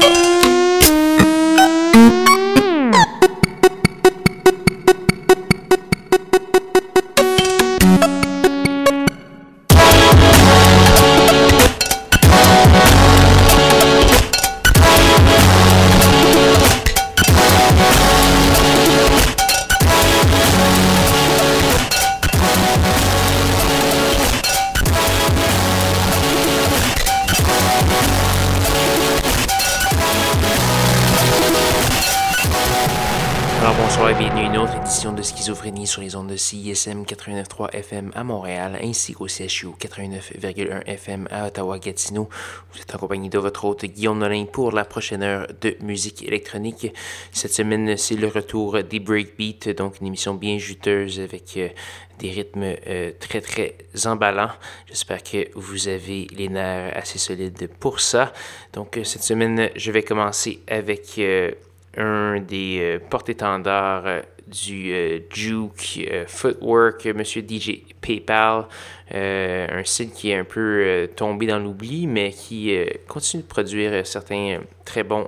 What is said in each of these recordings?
sur 89.3 FM à Montréal ainsi qu'au CHU 89.1 FM à Ottawa-Gatineau. Vous êtes en compagnie de votre hôte Guillaume Nolin pour la prochaine heure de musique électronique. Cette semaine, c'est le retour des Breakbeats, donc une émission bien juteuse avec euh, des rythmes euh, très très emballants. J'espère que vous avez les nerfs assez solides pour ça. Donc euh, cette semaine, je vais commencer avec un des porte-étendards du euh, Juke euh, Footwork, Monsieur DJ PayPal, euh, un site qui est un peu tombé dans l'oubli, mais qui continue de produire certains très bons,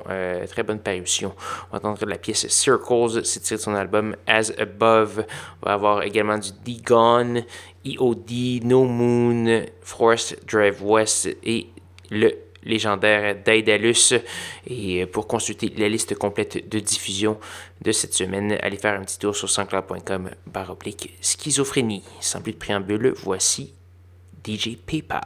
très bonnes parutions. On va entendre la pièce Circles, c'est tiré de son album As Above. On va avoir également du D-Gone, EOD, No Moon, Forest Drive West et le légendaire Daedalus. Et pour consulter la liste complète de diffusion de cette semaine, allez faire un petit tour sur sanscloud.com baroblique schizophrénie. Sans plus de préambule, voici DJ PayPal.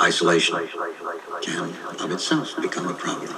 Isolation can of itself become a problem.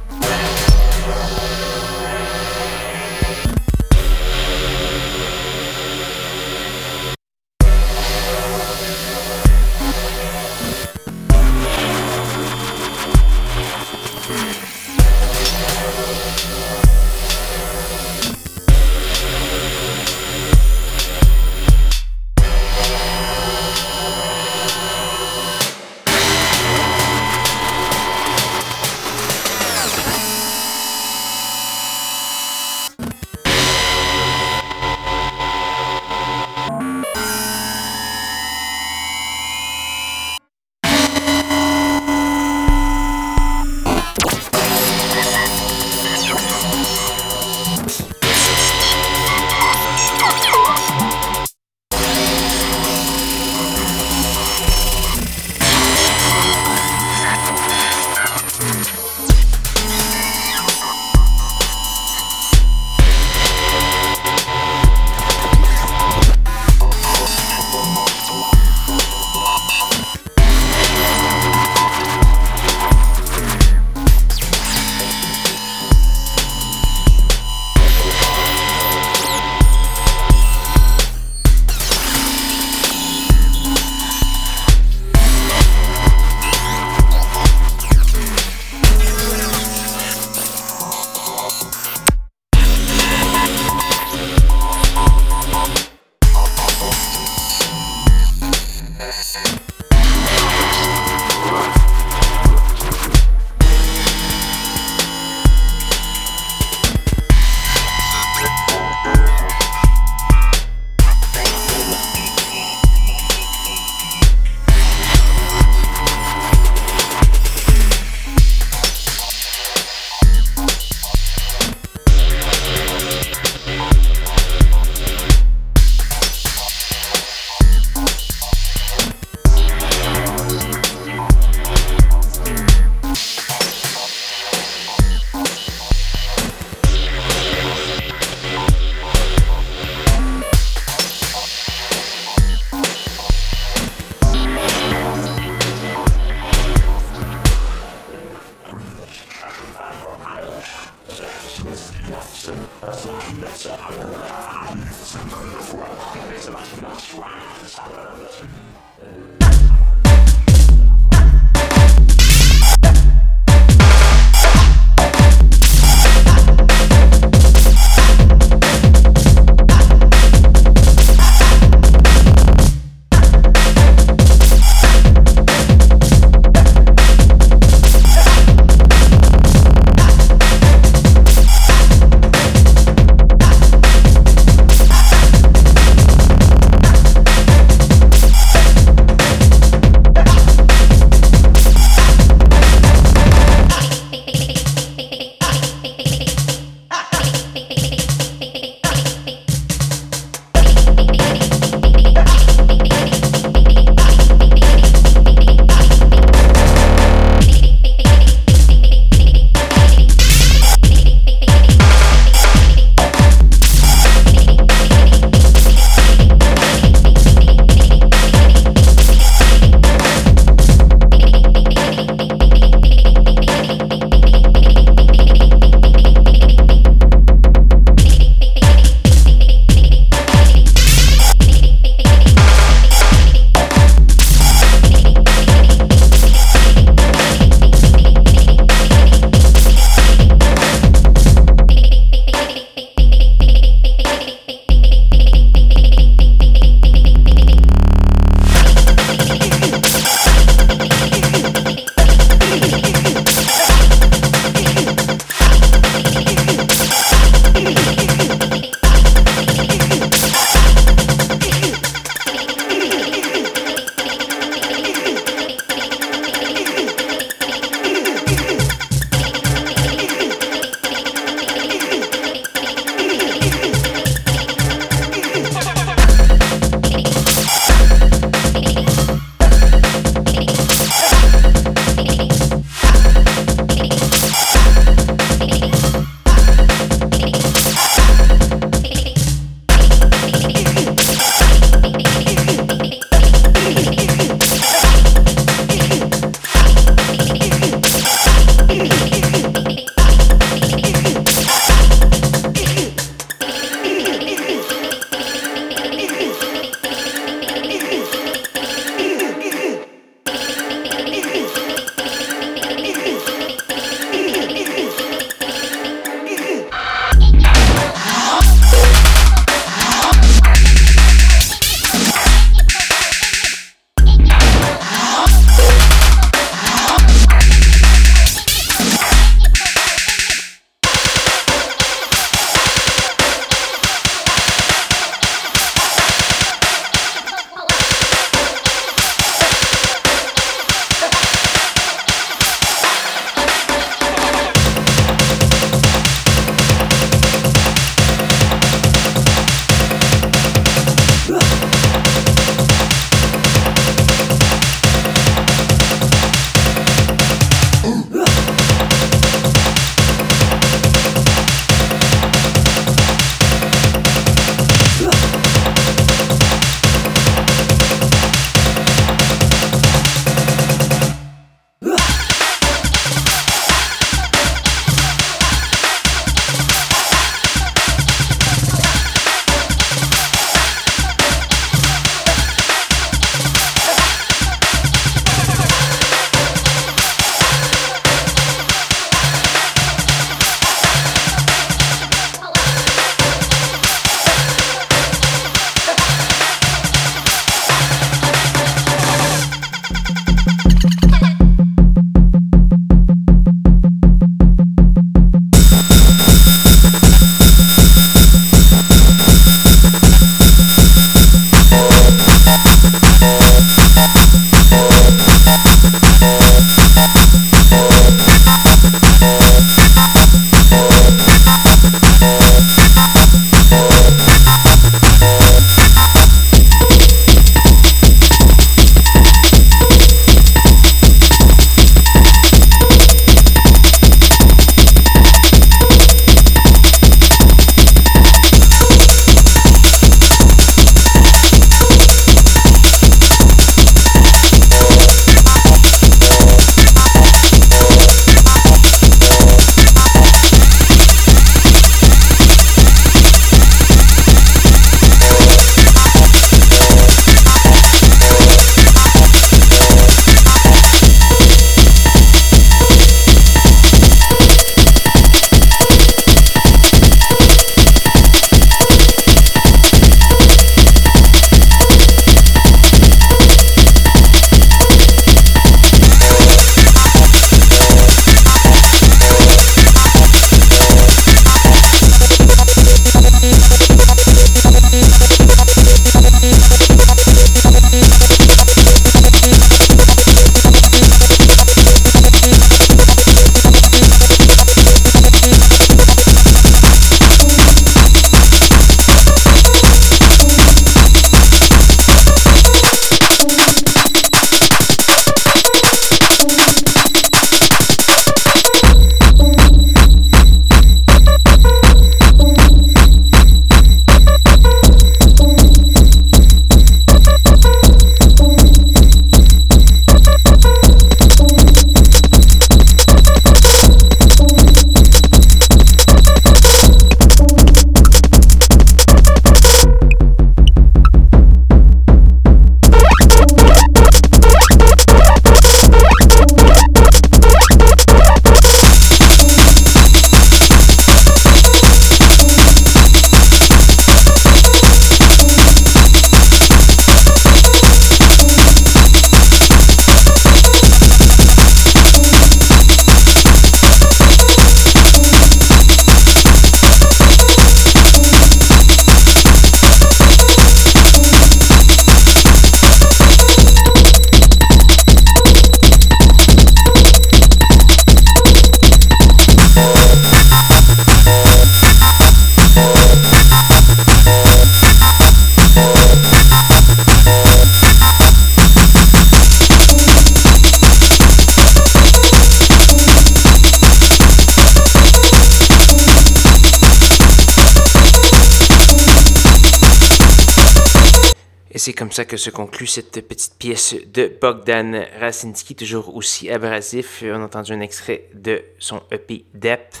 C'est comme ça que se conclut cette petite pièce de Bogdan Rasinski, toujours aussi abrasif. On a entendu un extrait de son EP Depth.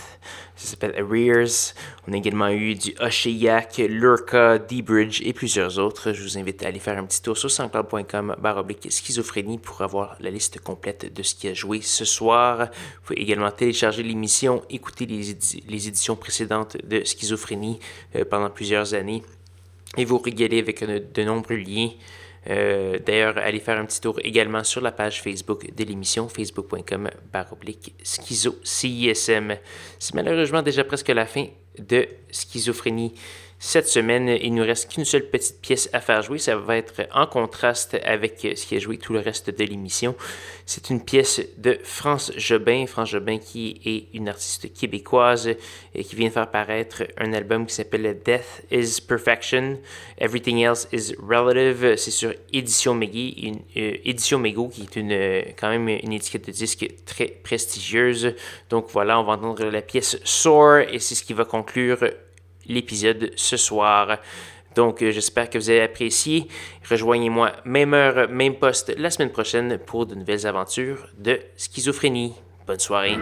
Ça s'appelle Arrears. On a également eu du Oshéyak, Lurka, D-Bridge et plusieurs autres. Je vous invite à aller faire un petit tour sur sanscloud.com baroblique schizophrénie pour avoir la liste complète de ce qui a joué ce soir. Vous pouvez également télécharger l'émission, écouter les, éditions précédentes de Schizophrénie euh, pendant plusieurs années et vous régaler avec de nombreux liens. Euh, d'ailleurs, allez faire un petit tour également sur la page Facebook de l'émission, facebook.com baroblique schizo CISM. C'est malheureusement déjà presque la fin de Schizophrénie cette semaine, il nous reste qu'une seule petite pièce à faire jouer. Ça va être en contraste avec ce qui a joué tout le reste de l'émission. C'est une pièce de France Jobin. France Jobin qui est une artiste québécoise et qui vient de faire paraître un album qui s'appelle Death is Perfection. Everything Else is Relative. C'est sur Édition euh, Édition Mego qui est une, quand même une étiquette de disque très prestigieuse. Donc voilà, on va entendre la pièce Soar et c'est ce qui va conclure l'épisode ce soir. Donc, euh, j'espère que vous avez apprécié. Rejoignez-moi même heure, même poste la semaine prochaine pour de nouvelles aventures de schizophrénie. Bonne soirée.